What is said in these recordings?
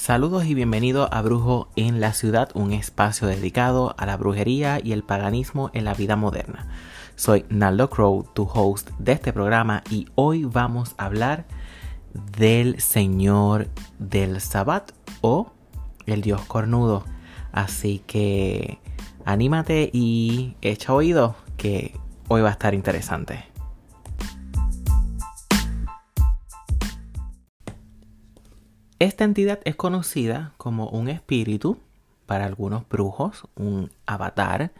Saludos y bienvenido a Brujo en la Ciudad, un espacio dedicado a la brujería y el paganismo en la vida moderna. Soy Naldo Crow, tu host de este programa, y hoy vamos a hablar del Señor del Sabbat o el Dios cornudo. Así que anímate y echa oído que hoy va a estar interesante. Esta entidad es conocida como un espíritu para algunos brujos, un avatar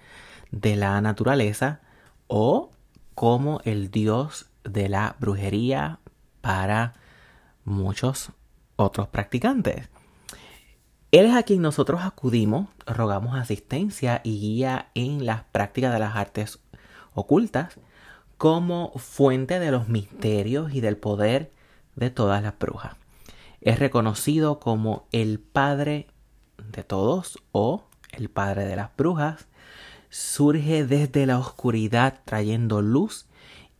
de la naturaleza o como el dios de la brujería para muchos otros practicantes. Él es a quien nosotros acudimos, rogamos asistencia y guía en las prácticas de las artes ocultas como fuente de los misterios y del poder de todas las brujas es reconocido como el padre de todos o el padre de las brujas, surge desde la oscuridad trayendo luz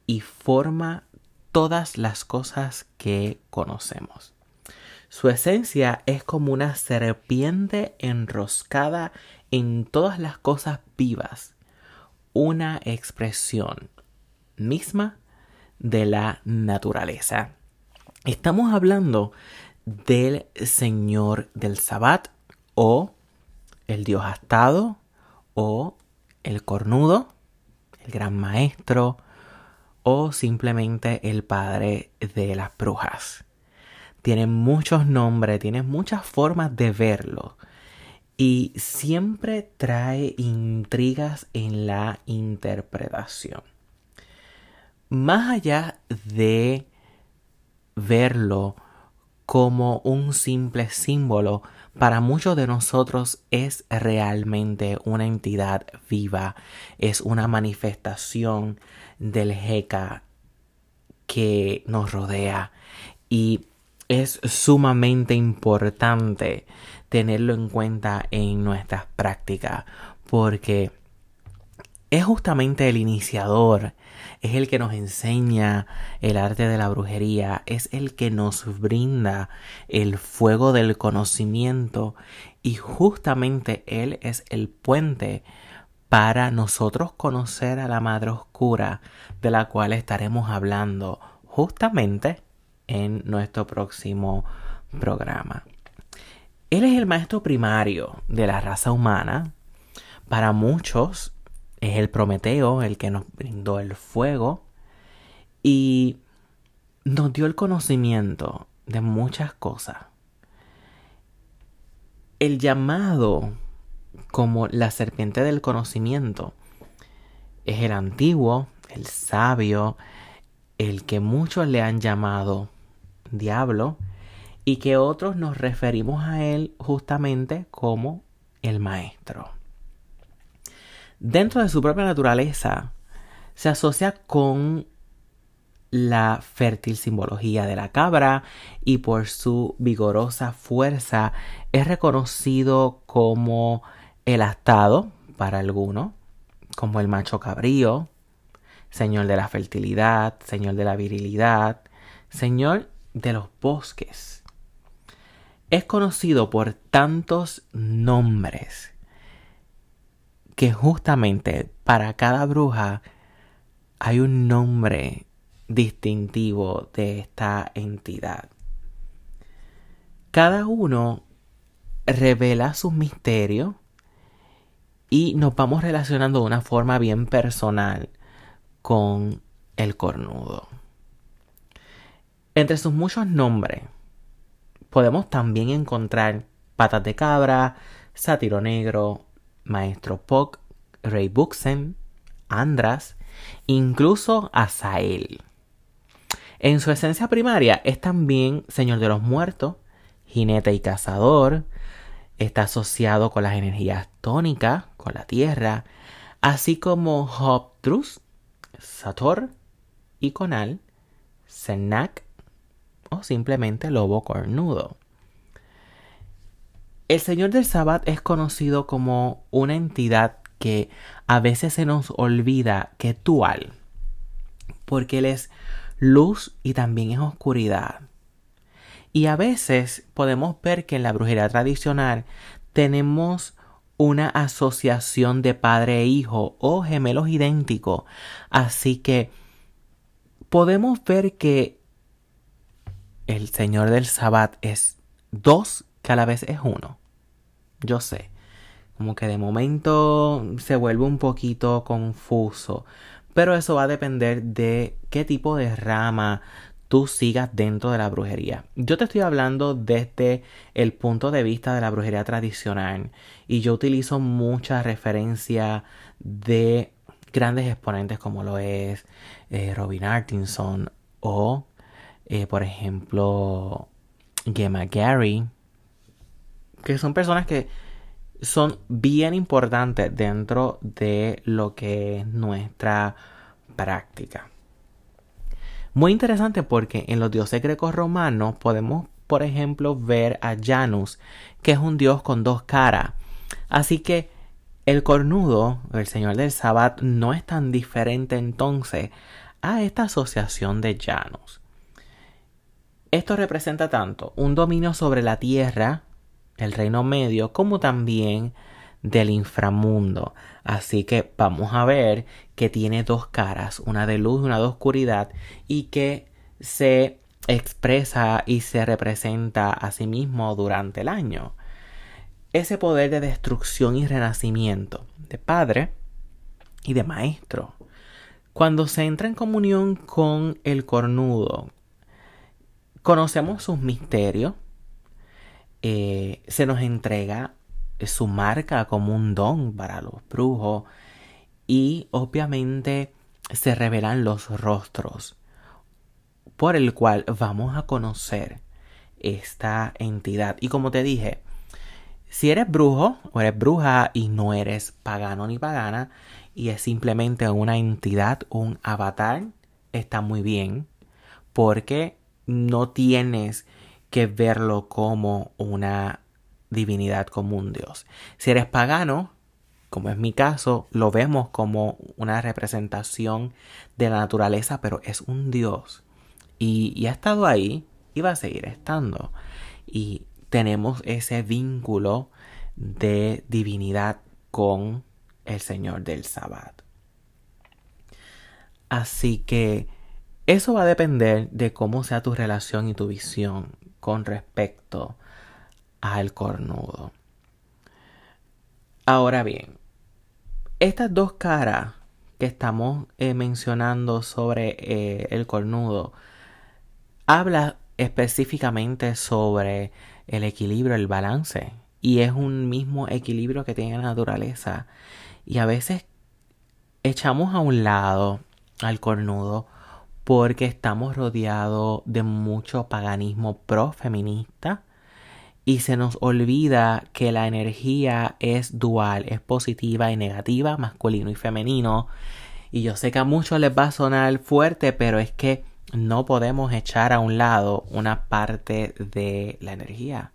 y forma todas las cosas que conocemos. Su esencia es como una serpiente enroscada en todas las cosas vivas, una expresión misma de la naturaleza. Estamos hablando del Señor del Sabbat o el Dios astado o el cornudo, el gran maestro o simplemente el padre de las brujas. Tiene muchos nombres, tiene muchas formas de verlo y siempre trae intrigas en la interpretación. Más allá de verlo como un simple símbolo, para muchos de nosotros es realmente una entidad viva, es una manifestación del Heka que nos rodea. Y es sumamente importante tenerlo en cuenta en nuestras prácticas porque es justamente el iniciador, es el que nos enseña el arte de la brujería, es el que nos brinda el fuego del conocimiento y justamente él es el puente para nosotros conocer a la Madre Oscura de la cual estaremos hablando justamente en nuestro próximo programa. Él es el maestro primario de la raza humana. Para muchos, es el Prometeo el que nos brindó el fuego y nos dio el conocimiento de muchas cosas. El llamado como la serpiente del conocimiento es el antiguo, el sabio, el que muchos le han llamado diablo y que otros nos referimos a él justamente como el maestro dentro de su propia naturaleza, se asocia con la fértil simbología de la cabra y por su vigorosa fuerza es reconocido como el astado para algunos, como el macho cabrío, señor de la fertilidad, señor de la virilidad, señor de los bosques. Es conocido por tantos nombres que justamente para cada bruja hay un nombre distintivo de esta entidad. Cada uno revela sus misterios y nos vamos relacionando de una forma bien personal con el cornudo. Entre sus muchos nombres podemos también encontrar patas de cabra, sátiro negro, Maestro Puck, Rey Buxen, Andras, incluso Azael. En su esencia primaria es también Señor de los Muertos, jinete y cazador, está asociado con las energías tónicas, con la tierra, así como Hoptrus, Sator y Conal, Senak o simplemente lobo cornudo. El Señor del Sabbat es conocido como una entidad que a veces se nos olvida que dual, porque Él es luz y también es oscuridad. Y a veces podemos ver que en la brujería tradicional tenemos una asociación de padre e hijo o gemelos idénticos. Así que podemos ver que el Señor del Sabbat es dos que a la vez es uno. Yo sé, como que de momento se vuelve un poquito confuso, pero eso va a depender de qué tipo de rama tú sigas dentro de la brujería. Yo te estoy hablando desde el punto de vista de la brujería tradicional. Y yo utilizo mucha referencia de grandes exponentes como lo es eh, Robin Artinson o eh, por ejemplo Gemma Gary que son personas que son bien importantes dentro de lo que es nuestra práctica. Muy interesante porque en los dioses greco-romanos podemos, por ejemplo, ver a Janus, que es un dios con dos caras. Así que el cornudo, el señor del Sabbat, no es tan diferente entonces a esta asociación de Janus. Esto representa tanto un dominio sobre la tierra, el reino medio, como también del inframundo. Así que vamos a ver que tiene dos caras, una de luz y una de oscuridad, y que se expresa y se representa a sí mismo durante el año. Ese poder de destrucción y renacimiento de padre y de maestro. Cuando se entra en comunión con el cornudo, conocemos sus misterios, eh, se nos entrega su marca como un don para los brujos y obviamente se revelan los rostros por el cual vamos a conocer esta entidad. Y como te dije, si eres brujo o eres bruja y no eres pagano ni pagana y es simplemente una entidad, un avatar, está muy bien porque no tienes que verlo como una divinidad, como un dios. Si eres pagano, como es mi caso, lo vemos como una representación de la naturaleza, pero es un dios. Y, ha estado ahí y va a seguir estando. Y tenemos ese vínculo de divinidad con el Señor del Sabbat. Así que eso va a depender de cómo sea tu relación y tu visión con respecto al cornudo. Ahora bien, estas dos caras que estamos eh, mencionando sobre eh, el cornudo habla específicamente sobre el equilibrio, el balance. Y es un mismo equilibrio que tiene la naturaleza. Y a veces echamos a un lado al cornudo porque estamos rodeados de mucho paganismo pro-feminista y se nos olvida que la energía es dual, es positiva y negativa, masculino y femenino. Y yo sé que a muchos les va a sonar fuerte, pero es que no podemos echar a un lado una parte de la energía.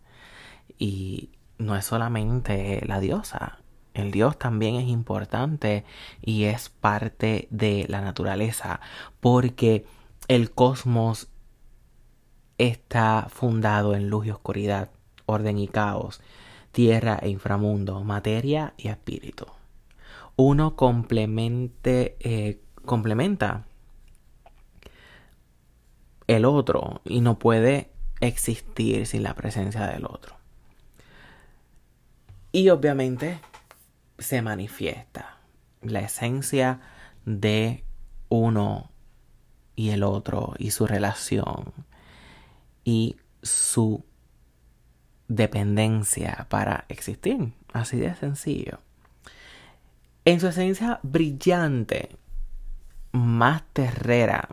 Y no es solamente la diosa, el dios también es importante y es parte de la naturaleza, porque el cosmos está fundado en luz y oscuridad, orden y caos, tierra e inframundo, materia y espíritu. Uno complemente, eh, complementa el otro y no puede existir sin la presencia del otro. Y obviamente se manifiesta la esencia de uno y el otro y su relación y su dependencia para existir. Así de sencillo. En su esencia brillante, más terrera,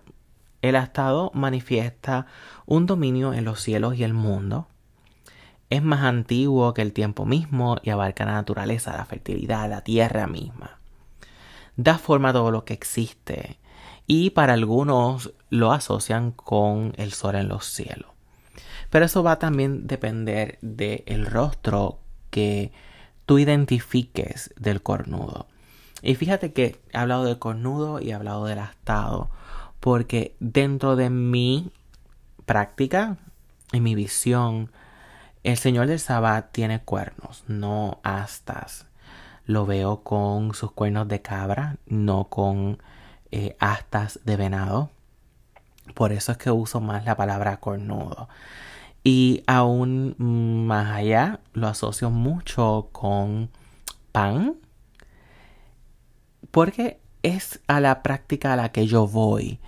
el estado manifiesta un dominio en los cielos y el mundo, es más antiguo que el tiempo mismo y abarca la naturaleza, la fertilidad, la tierra misma. Da forma a todo lo que existe y para algunos lo asocian con el sol en los cielos. Pero eso va a también depender del rostro que tú identifiques del cornudo. Y fíjate que he hablado del cornudo y he hablado del astado, porque dentro de mi práctica en mi visión, el Señor del Sabbat tiene cuernos, no astas. Lo veo con sus cuernos de cabra, no con eh, astas de venado. Por eso es que uso más la palabra cornudo. Y aún más allá, lo asocio mucho con pan. Porque es a la práctica a la que yo voy.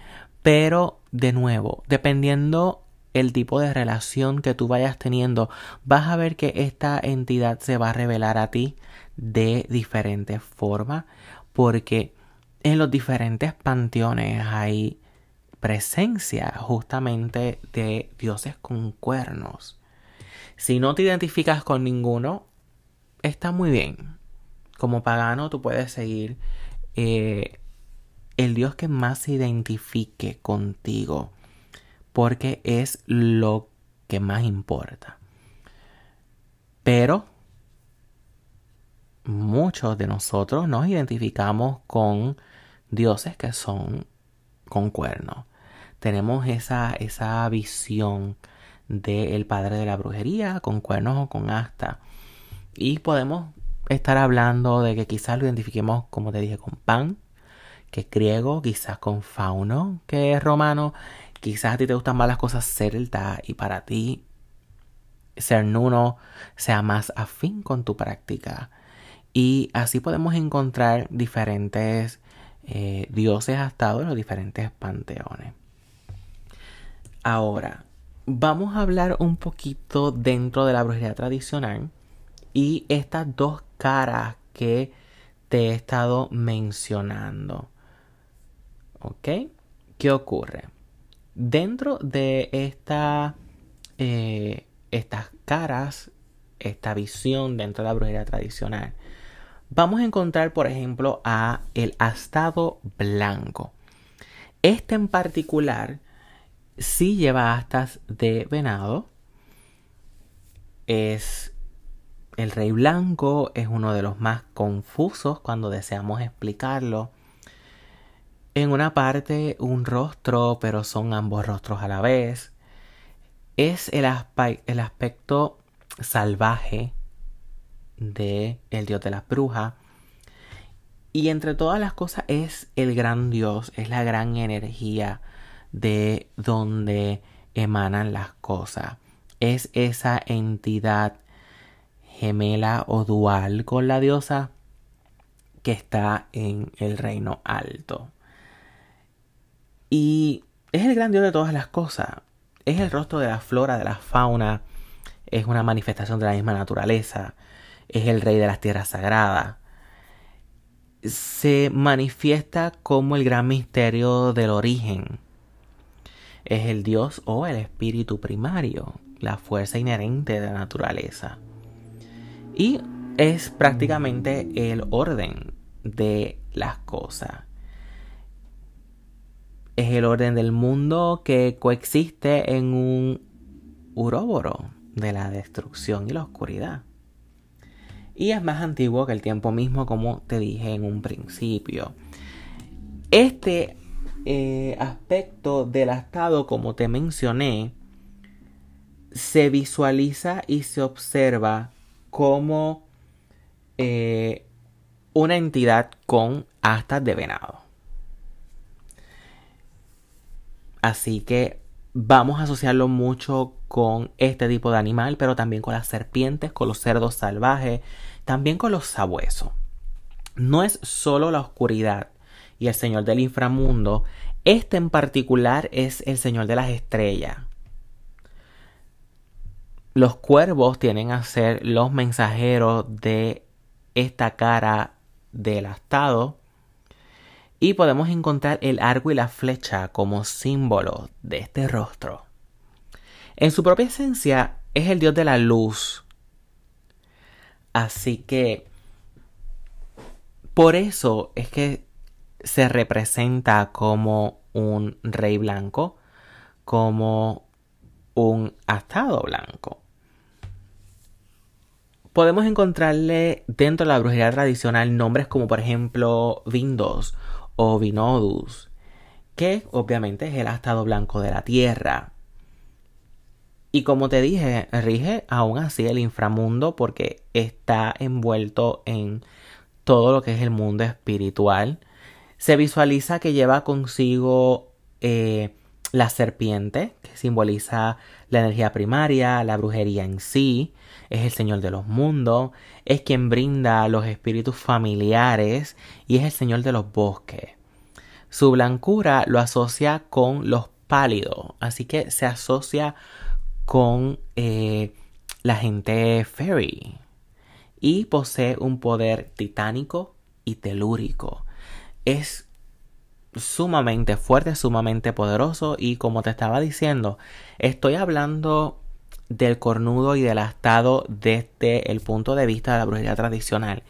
Pero, de nuevo, dependiendo el tipo de relación que tú vayas teniendo, vas a ver que esta entidad se va a revelar a ti de diferentes formas. Porque en los diferentes panteones hay presencia justamente de dioses con cuernos. Si no te identificas con ninguno, está muy bien. Como pagano tú puedes seguir eh, el Dios que más se identifique contigo, porque es lo que más importa. Pero muchos de nosotros nos identificamos con dioses que son con cuernos tenemos esa, esa visión del padre de la brujería con cuernos o con asta. Y podemos estar hablando de que quizás lo identifiquemos, como te dije, con Pan, que es griego, quizás con Fauno, que es romano. Quizás a ti te gustan más las cosas celta y para ti ser nuno sea más afín con tu práctica. Y así podemos encontrar diferentes eh, dioses hasta en los diferentes panteones. Ahora, vamos a hablar un poquito dentro de la brujería tradicional y estas dos caras que te he estado mencionando. ¿Ok? ¿Qué ocurre? Dentro de eh, estas caras, esta visión dentro de la brujería tradicional, vamos a encontrar, por ejemplo, a el astado blanco. Este en particular si lleva astas de venado. Es el rey blanco, es uno de los más confusos cuando deseamos explicarlo. En una parte un rostro, pero son ambos rostros a la vez. Es el, el aspecto salvaje de el dios de las brujas. Y entre todas las cosas es el gran dios, es la gran energía de donde emanan las cosas. Es esa entidad gemela o dual con la diosa que está en el reino alto. Y es el gran dios de todas las cosas. Es el rostro de la flora, de la fauna. Es una manifestación de la misma naturaleza. Es el rey de las tierras sagradas. Se manifiesta como el gran misterio del origen es el Dios o el espíritu primario, la fuerza inherente de la naturaleza. Y es prácticamente el orden de las cosas. Es el orden del mundo que coexiste en un uróboro de la destrucción y la oscuridad. Y es más antiguo que el tiempo mismo, como te dije en un principio. Este eh, aspecto del estado, como te mencioné, se visualiza y se observa como eh, una entidad con astas de venado. Así que vamos a asociarlo mucho con este tipo de animal, pero también con las serpientes, con los cerdos salvajes, también con los sabuesos. No es solo la oscuridad y el Señor del inframundo. Este en particular es el Señor de las estrellas. Los cuervos tienen a ser los mensajeros de esta cara del astado. Y podemos encontrar el arco y la flecha como símbolo de este rostro. En su propia esencia es el dios de la luz. Así que por eso es que se representa como un rey blanco, como un astado blanco. Podemos encontrarle dentro de la brujería tradicional nombres como por ejemplo Vindos o Vinodus, que obviamente es el astado blanco de la tierra. Y como te dije, rige aún así el inframundo porque está envuelto en todo lo que es el mundo espiritual. Se visualiza que lleva consigo eh, la serpiente, que simboliza la energía primaria, la brujería en sí, es el Señor de los mundos, es quien brinda los espíritus familiares y es el Señor de los bosques. Su blancura lo asocia con los pálidos, así que se asocia con eh, la gente fairy y posee un poder titánico y telúrico. Es sumamente fuerte, sumamente poderoso y como te estaba diciendo, estoy hablando del cornudo y del astado desde el punto de vista de la brujería tradicional,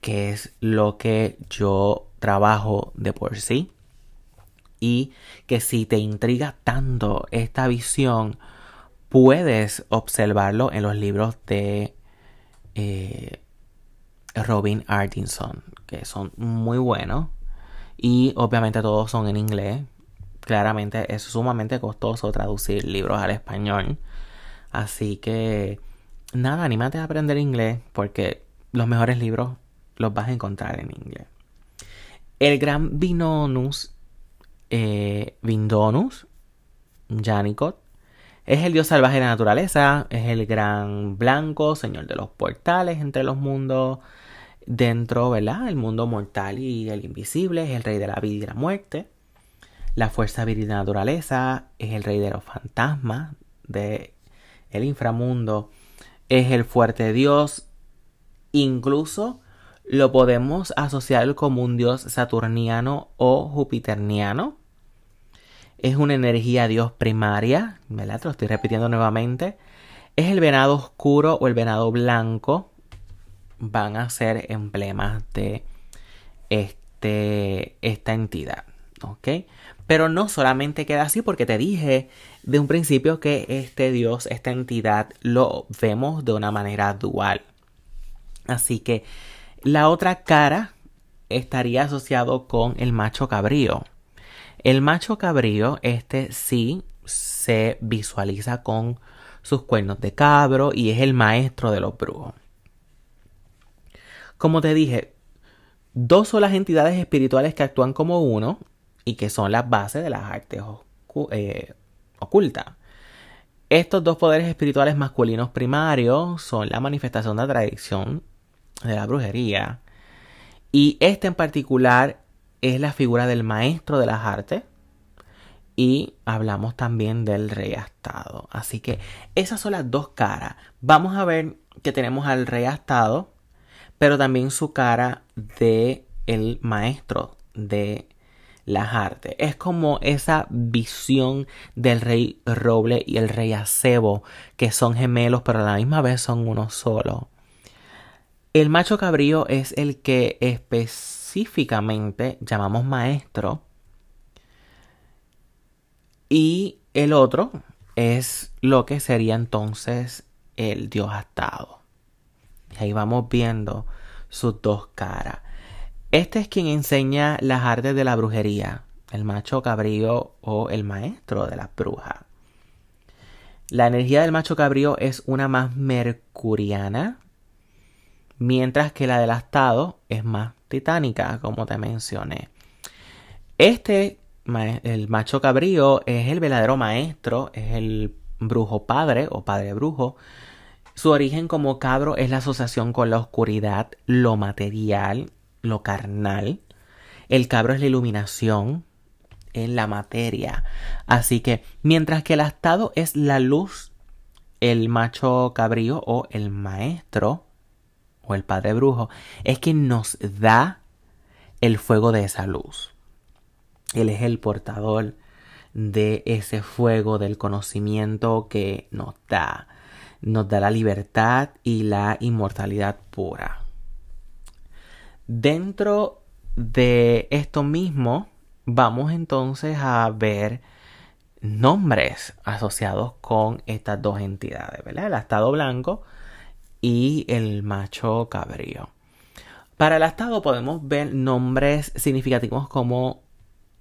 que es lo que yo trabajo de por sí. Y que si te intriga tanto esta visión, puedes observarlo en los libros de eh, Robin Artinson, que son muy buenos. Y obviamente todos son en inglés. Claramente es sumamente costoso traducir libros al español. Así que nada, anímate a aprender inglés porque los mejores libros los vas a encontrar en inglés. El gran Vinonus, eh, Vindonus, Janicot, es el dios salvaje de la naturaleza, es el gran blanco, señor de los portales entre los mundos, dentro, ¿verdad? El mundo mortal y el invisible, es el rey de la vida y la muerte. La fuerza viril de la naturaleza es el rey de los fantasmas, de el inframundo, es el fuerte dios. Incluso lo podemos asociar como un dios saturniano o jupiterniano. Es una energía dios primaria, ¿verdad? Lo estoy repitiendo nuevamente. Es el venado oscuro o el venado blanco. Van a ser emblemas de este, esta entidad. ¿Ok? Pero no solamente queda así porque te dije de un principio que este Dios, esta entidad, lo vemos de una manera dual. Así que la otra cara estaría asociado con el macho cabrío. El macho cabrío, este sí se visualiza con sus cuernos de cabro y es el maestro de los brujos. Como te dije, dos son las entidades espirituales que actúan como uno y que son las bases de las artes eh, ocultas. Estos dos poderes espirituales masculinos primarios son la manifestación de la tradición de la brujería. Y este en particular es la figura del maestro de las artes. Y hablamos también del rey astado. Así que esas son las dos caras. Vamos a ver que tenemos al rey astado, pero también su cara de el maestro de las artes. Es como esa visión del rey roble y el rey acebo, que son gemelos, pero a la misma vez son uno solo. El macho cabrío es el que específicamente llamamos maestro. Y el otro es lo que sería entonces el dios astado. Y ahí vamos viendo sus dos caras. Este es quien enseña las artes de la brujería, el macho cabrío o el maestro de las brujas. La energía del macho cabrío es una más mercuriana, mientras que la del astado es más titánica, como te mencioné. Este, el macho cabrío, es el verdadero maestro, es el brujo padre o padre brujo. Su origen como cabro es la asociación con la oscuridad, lo material lo carnal. El cabro es la iluminación en la materia. Así que mientras que el astado es la luz, el macho cabrío o el maestro o el padre brujo es quien nos da el fuego de esa luz. Él es el portador de ese fuego del conocimiento que nos da. Nos da la libertad y la inmortalidad pura. Dentro de esto mismo, vamos entonces a ver nombres asociados con estas dos entidades, ¿verdad? El astado blanco y el macho cabrío. Para el astado podemos ver nombres significativos como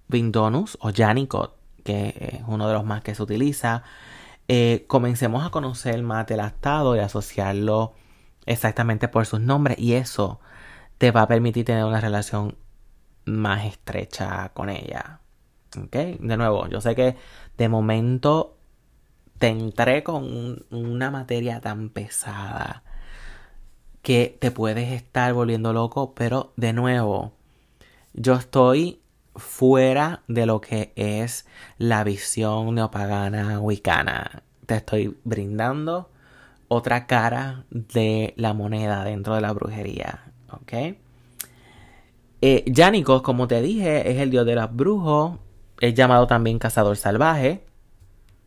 Vindonus o Janicot, que es uno de los más que se utiliza. eh, comencemos a conocer más del estado y asociarlo exactamente por sus nombres y eso te va a permitir tener una relación más estrecha con ella. ¿Ok? De nuevo, yo sé que de momento te entré con una materia tan pesada que te puedes estar volviendo loco, pero de nuevo, yo estoy fuera de lo que es la visión neopagana wicana. Te estoy brindando otra cara de la moneda dentro de la brujería. ¿Ok? Eh, como te dije, es el dios de los brujos. Es llamado también cazador salvaje,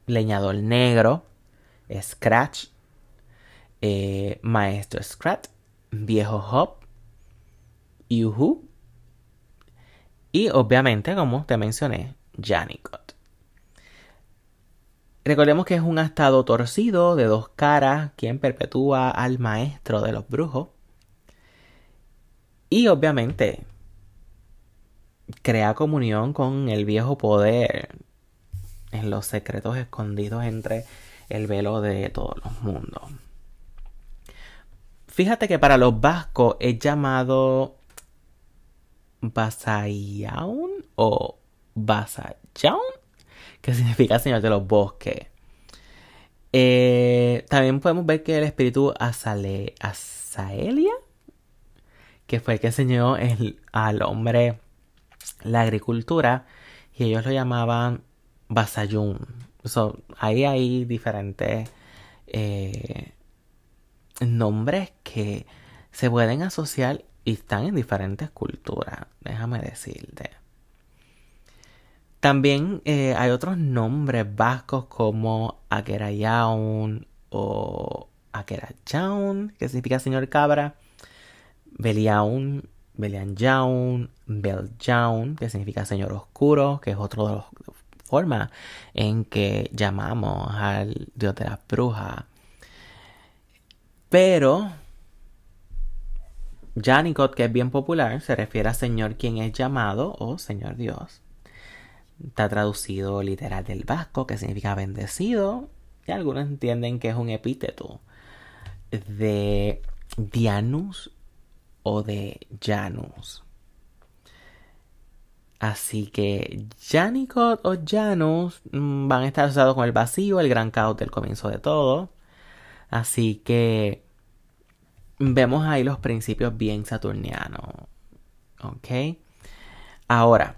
leñador negro, Scratch, eh, maestro Scratch, viejo Hop, Yuhu. Y obviamente, como te mencioné, Janicot. Recordemos que es un estado torcido de dos caras quien perpetúa al maestro de los brujos. Y obviamente crea comunión con el viejo poder en los secretos escondidos entre el velo de todos los mundos. Fíjate que para los vascos es llamado Basayaun o Basayaun, que significa Señor de los Bosques. Eh, también podemos ver que el espíritu Azale, Azaelia, que fue el que enseñó al hombre la agricultura, y ellos lo llamaban Basayun. ahí hay diferentes eh, nombres que se pueden asociar y están en diferentes culturas, déjame decirte. También eh, hay otros nombres vascos como Akerayaun o Akerachaun, que significa señor cabra, Beliaun, Belianjaun, Beljaun, que significa señor oscuro, que es otra de las formas en que llamamos al dios de la bruja. Pero Janicot, que es bien popular, se refiere a Señor quien es llamado o Señor Dios. Está traducido literal del vasco, que significa bendecido, y algunos entienden que es un epíteto de Dianus o de Janus. Así que Janicot o Janus mm, van a estar asociados con el vacío, el gran caos del comienzo de todo. Así que vemos ahí los principios bien saturnianos. ¿Ok? Ahora,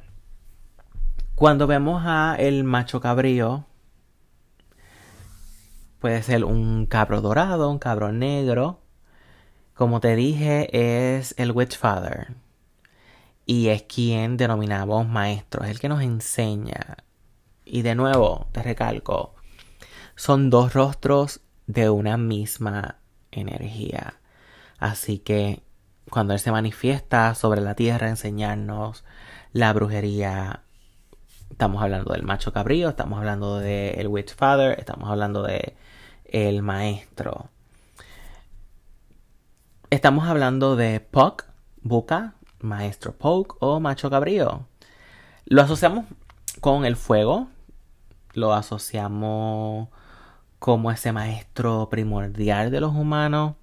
cuando vemos a el macho cabrío, puede ser un cabro dorado, un cabro negro. Como te dije, es el Witchfather. Y es quien denominamos maestro, es el que nos enseña. Y de nuevo, te recalco, son dos rostros de una misma energía. Así que cuando Él se manifiesta sobre la tierra, enseñarnos la brujería, estamos hablando del macho cabrío, estamos hablando del el Witch Father, estamos hablando de el maestro. Estamos hablando de Puck, Buka, maestro Puck o macho cabrío. Lo asociamos con el fuego, lo asociamos como ese maestro primordial de los humanos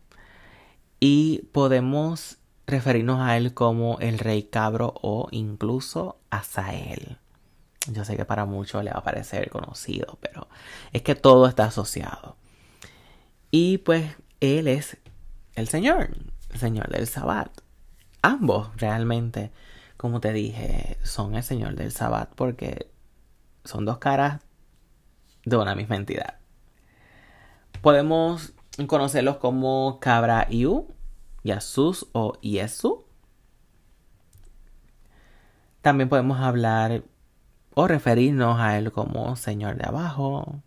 y podemos referirnos a él como el rey cabro o incluso Azael. Yo sé que para muchos le va a parecer conocido, pero es que todo está asociado. Y pues él es el Señor, el Señor del Sabbat. Ambos realmente, como te dije, son el Señor del Sabbat porque son dos caras de una misma entidad. Podemos conocerlos como Cabra Iu, Yasus o Yesu. También podemos hablar o referirnos a él como Señor de abajo.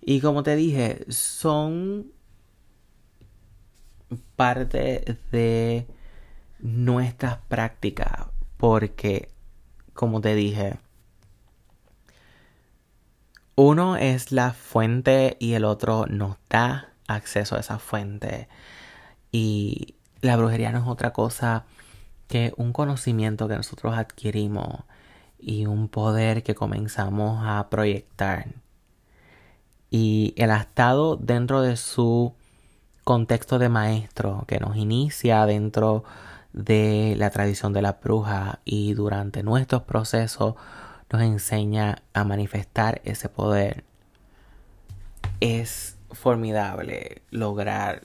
Y como te dije, son parte de nuestras prácticas porque, como te dije, uno es la fuente y el otro nos da acceso a esa fuente. Y la brujería no es otra cosa que un conocimiento que nosotros adquirimos y un poder que comenzamos a proyectar. Y el astado dentro de su contexto de maestro que nos inicia dentro de la tradición de la bruja y durante nuestros procesos nos enseña a manifestar ese poder. Es formidable lograr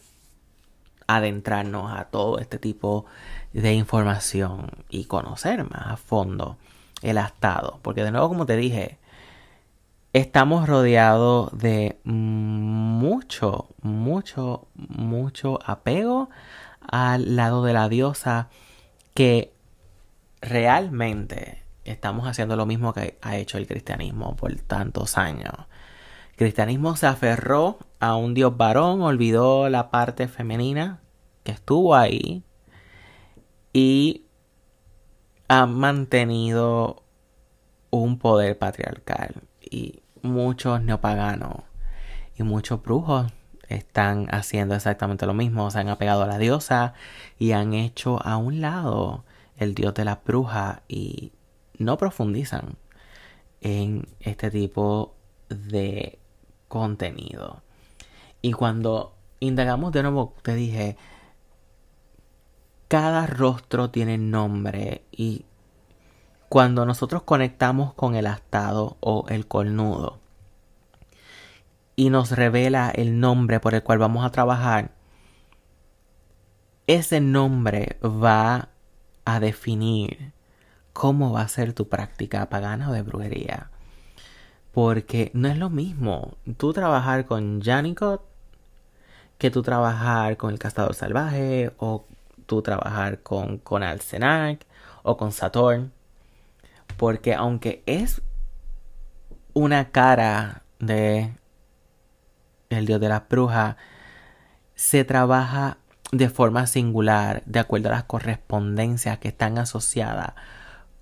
adentrarnos a todo este tipo de información y conocer más a fondo el astado. Porque de nuevo, como te dije, estamos rodeados de mucho, mucho, mucho apego al lado de la diosa que realmente estamos haciendo lo mismo que ha hecho el cristianismo por tantos años. El cristianismo se aferró a un dios varón, olvidó la parte femenina que estuvo ahí y ha mantenido un poder patriarcal y muchos neopaganos y muchos brujos están haciendo exactamente lo mismo, se han apegado a la diosa y han hecho a un lado el dios de la bruja y no profundizan en este tipo de contenido. Y cuando indagamos de nuevo, te dije, cada rostro tiene nombre y cuando nosotros conectamos con el astado o el cornudo y nos revela el nombre por el cual vamos a trabajar, ese nombre va a definir cómo va a ser tu práctica pagana o de brujería. Porque no es lo mismo tú trabajar con Janicot que tú trabajar con el castador salvaje o tú trabajar con, con Alcenac o con Saturn. Porque aunque es una cara de el dios de las brujas, se trabaja de forma singular de acuerdo a las correspondencias que están asociadas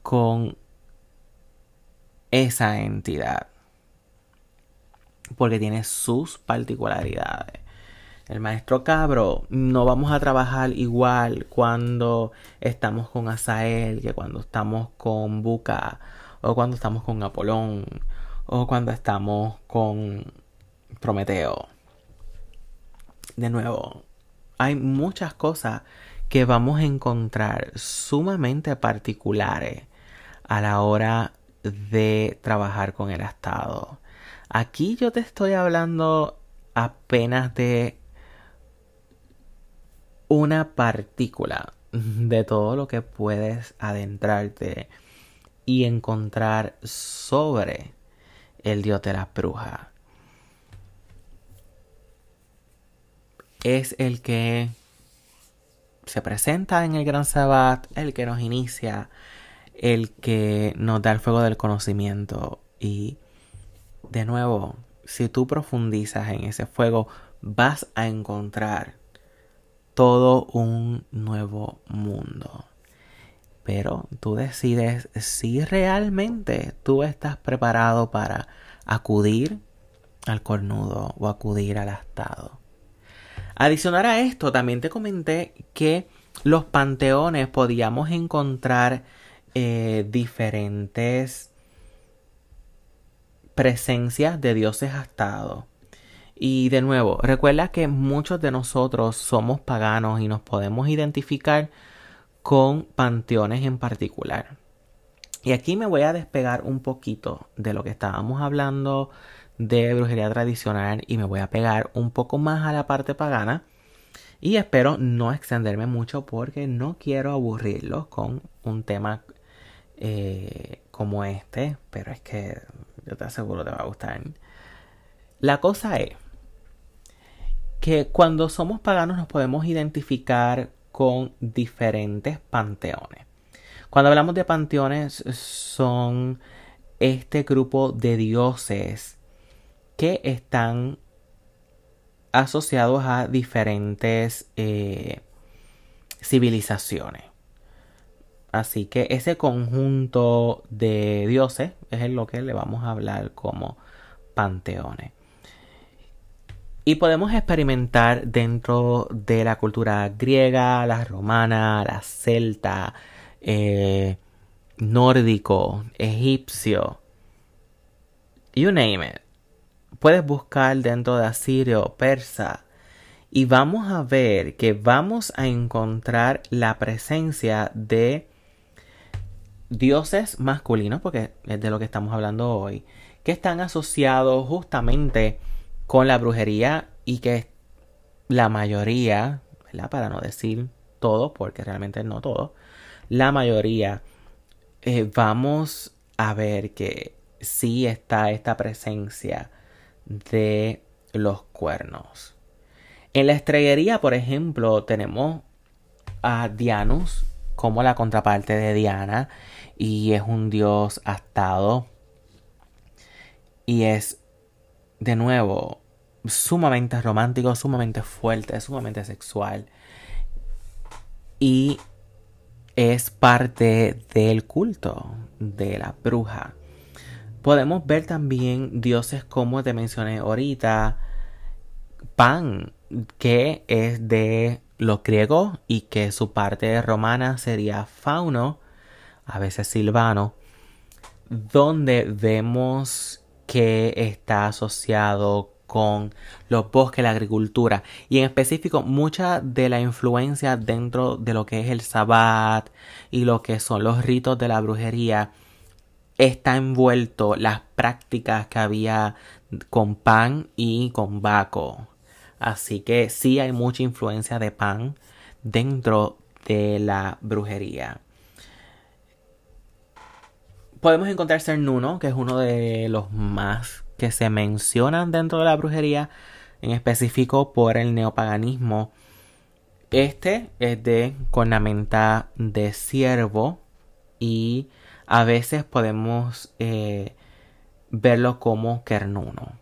con esa entidad. Porque tiene sus particularidades. El maestro Cabro, no vamos a trabajar igual cuando estamos con Asael que cuando estamos con Buca o cuando estamos con Apolón o cuando estamos con Prometeo. De nuevo, hay muchas cosas que vamos a encontrar sumamente particulares a la hora de trabajar con el Estado. Aquí yo te estoy hablando apenas de una partícula de todo lo que puedes adentrarte y encontrar sobre el dios de la bruja. Es el que se presenta en el Gran Sabbat, el que nos inicia, el que nos da el fuego del conocimiento. Y de nuevo, si tú profundizas en ese fuego, vas a encontrar todo un nuevo mundo. Pero tú decides si realmente tú estás preparado para acudir al cornudo o acudir al astado. Adicional a esto, también te comenté que los panteones podíamos encontrar eh, diferentes presencias de dioses astados. Y de nuevo, recuerda que muchos de nosotros somos paganos y nos podemos identificar con panteones en particular. Y aquí me voy a despegar un poquito de lo que estábamos hablando de brujería tradicional y me voy a pegar un poco más a la parte pagana. Y espero no extenderme mucho porque no quiero aburrirlos con un tema eh, como este, pero es que yo te aseguro te va a gustar. La cosa es que cuando somos paganos nos podemos identificar con diferentes panteones. Cuando hablamos de panteones son este grupo de dioses que están asociados a diferentes eh, civilizaciones. Así que ese conjunto de dioses es lo que le vamos a hablar como panteones. Y podemos experimentar dentro de la cultura griega, la romana, la celta, eh, nórdico, egipcio, you name it. puedes buscar dentro de asirio, persa, y vamos a ver que vamos a encontrar la presencia de dioses masculinos, porque es de lo que estamos hablando hoy, que están asociados justamente con la brujería y que la mayoría, para no decir todo, porque realmente no todo, la mayoría eh, vamos a ver que sí está esta presencia de los cuernos. En la estrellería, por ejemplo, tenemos a Dianus como la contraparte de Diana y es un dios astado y es de nuevo sumamente romántico, sumamente fuerte, sumamente sexual y es parte del culto de la bruja. Podemos ver también dioses como te mencioné ahorita, Pan, que es de los griegos y que su parte romana sería Fauno, a veces Silvano, donde vemos que está asociado con los bosques, la agricultura y en específico mucha de la influencia dentro de lo que es el sabbat y lo que son los ritos de la brujería está envuelto las prácticas que había con pan y con Baco. Así que sí hay mucha influencia de pan dentro de la brujería. Podemos encontrar Cernuno, que es uno de los más que se mencionan dentro de la brujería, en específico por el neopaganismo. Este es de cornamenta de ciervo y a veces podemos eh, verlo como kernuno.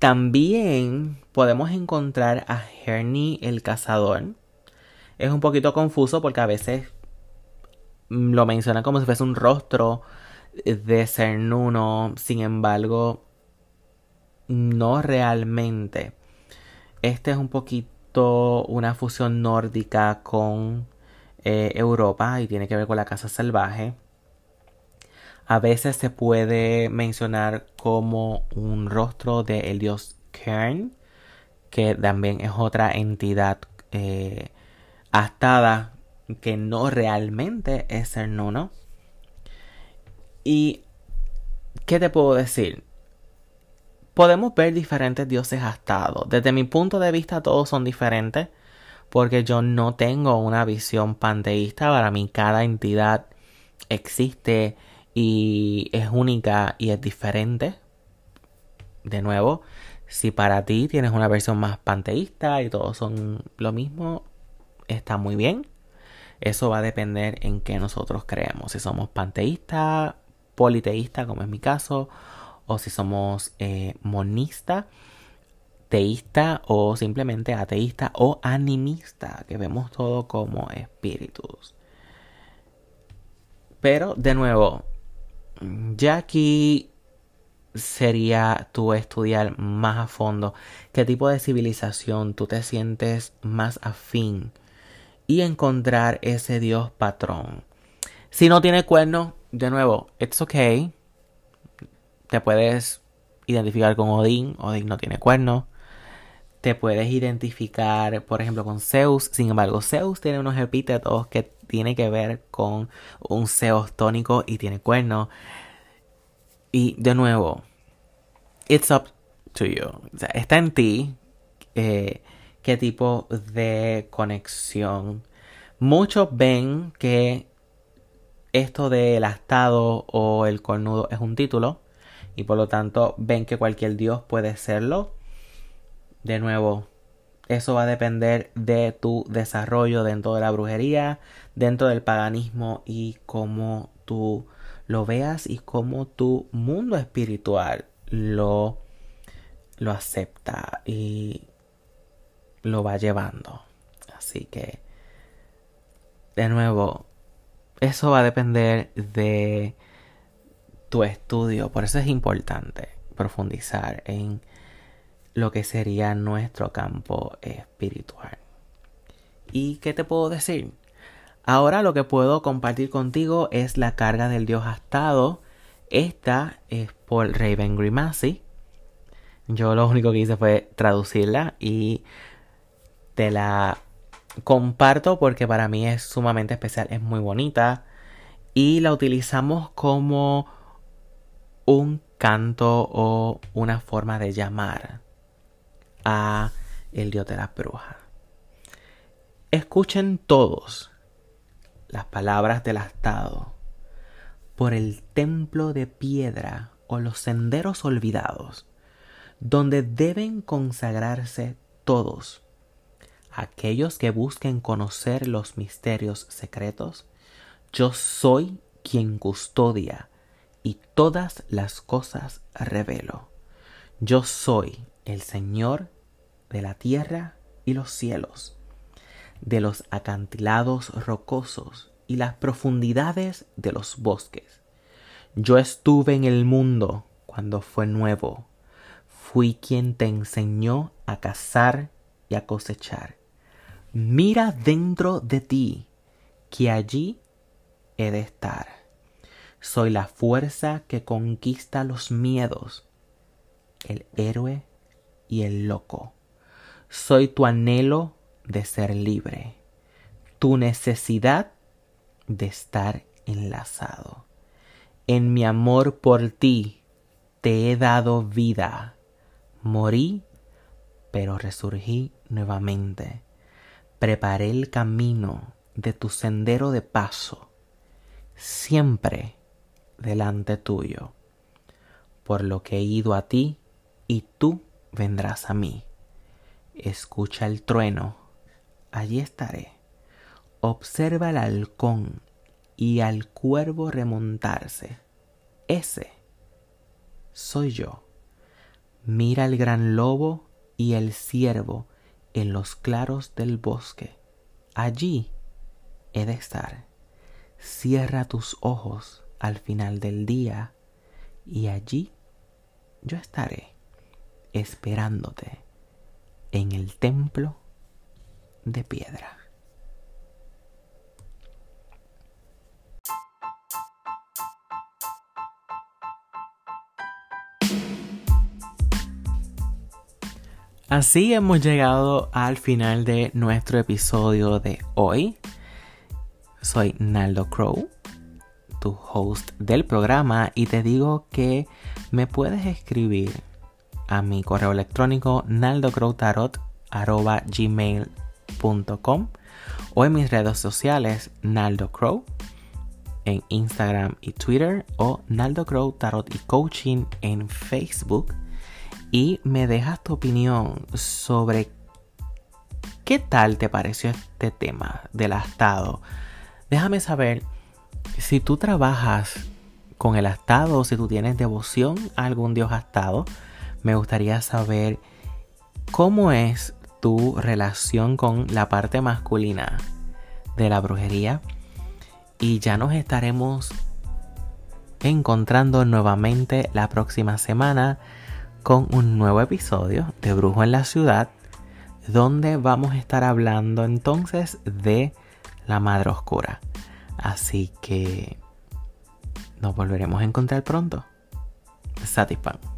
También podemos encontrar a Herni el cazador. Es un poquito confuso porque a veces lo menciona como si fuese un rostro de Cernuno, sin embargo, no realmente. Este es un poquito una fusión nórdica con eh, Europa y tiene que ver con la casa salvaje. A veces se puede mencionar como un rostro del dios Kern, que también es otra entidad eh, que no realmente es Cernuno. ¿Y qué te puedo decir? Podemos ver diferentes dioses astados. Desde mi punto de vista todos son diferentes porque yo no tengo una visión panteísta. Para mí cada entidad existe y es única y es diferente. De nuevo, si para ti tienes una versión más panteísta y todos son lo mismo, está muy bien. Eso va a depender en qué nosotros creemos. Si somos panteístas politeísta, como es mi caso, o si somos eh, monista, teísta o simplemente ateísta o animista, que vemos todo como espíritus. Pero, de nuevo, ya aquí sería tú estudiar más a fondo qué tipo de civilización tú te sientes más afín y encontrar ese Dios patrón. Si no tiene cuernos, de nuevo, it's okay. Te puedes identificar con Odín. Odín no tiene cuernos. Te puedes identificar, por ejemplo, con Zeus. Sin embargo, Zeus tiene unos epítetos que tiene que ver con un Zeus tónico y tiene cuernos. Y de nuevo, it's up to you. O sea, está en ti eh, qué tipo de conexión. Muchos ven que esto del astado o el cornudo es un título y por lo tanto ven que cualquier dios puede serlo. De nuevo, eso va a depender de tu desarrollo dentro de la brujería, dentro del paganismo y cómo tú lo veas y cómo tu mundo espiritual lo, lo acepta y lo va llevando. Así que, de nuevo, eso va a depender de tu estudio. Por eso es importante profundizar en lo que sería nuestro campo espiritual. ¿Y qué te puedo decir? Ahora lo que puedo compartir contigo es la carga del dios astado. Esta es por Raven Grimacy. Yo lo único que hice fue traducirla y te la comparto porque para mí es sumamente especial, es muy bonita y la utilizamos como un canto o una forma de llamar a el dios de las brujas. Escuchen todos las palabras del astado por el templo de piedra o los senderos olvidados, donde deben consagrarse todos aquellos que busquen conocer los misterios secretos. Yo soy quien custodia y todas las cosas revelo. Yo soy el Señor de la tierra y los cielos, de los acantilados rocosos y las profundidades de los bosques. Yo estuve en el mundo cuando fue nuevo. Fui quien te enseñó a cazar y a cosechar. Mira dentro de ti, que allí he de estar. Soy la fuerza que conquista los miedos, el héroe y el loco. Soy tu anhelo de ser libre, tu necesidad de estar enlazado. En mi amor por ti te he dado vida. Morí, pero resurgí nuevamente. Preparé el camino de tu sendero de paso, siempre delante tuyo, por lo que he ido a ti y tú vendrás a mí. Escucha el trueno, allí estaré. Observa al halcón y al cuervo remontarse. Ese soy yo. Mira el gran lobo y el ciervo en los claros del bosque. Allí he de estar. Cierra tus ojos al final del día y allí yo estaré esperándote en el templo de piedra. Así hemos llegado al final de nuestro episodio de hoy. Soy Naldo Crow tu host del programa y te digo que me puedes escribir a mi correo electrónico naldocrowtarot.gmail.com o en mis redes sociales Naldo Crow en Instagram y Twitter o Naldo Crow Tarot y Coaching en Facebook y me dejas tu opinión sobre qué tal te pareció este tema del astado. Déjame saber si tú trabajas con el astado o si tú tienes devoción a algún dios astado, me gustaría saber cómo es tu relación con la parte masculina de la brujería. Y ya nos estaremos encontrando nuevamente la próxima semana con un nuevo episodio de Brujo en la Ciudad, donde vamos a estar hablando entonces de la Madre Oscura. Así que nos volveremos a encontrar pronto. Satisfan.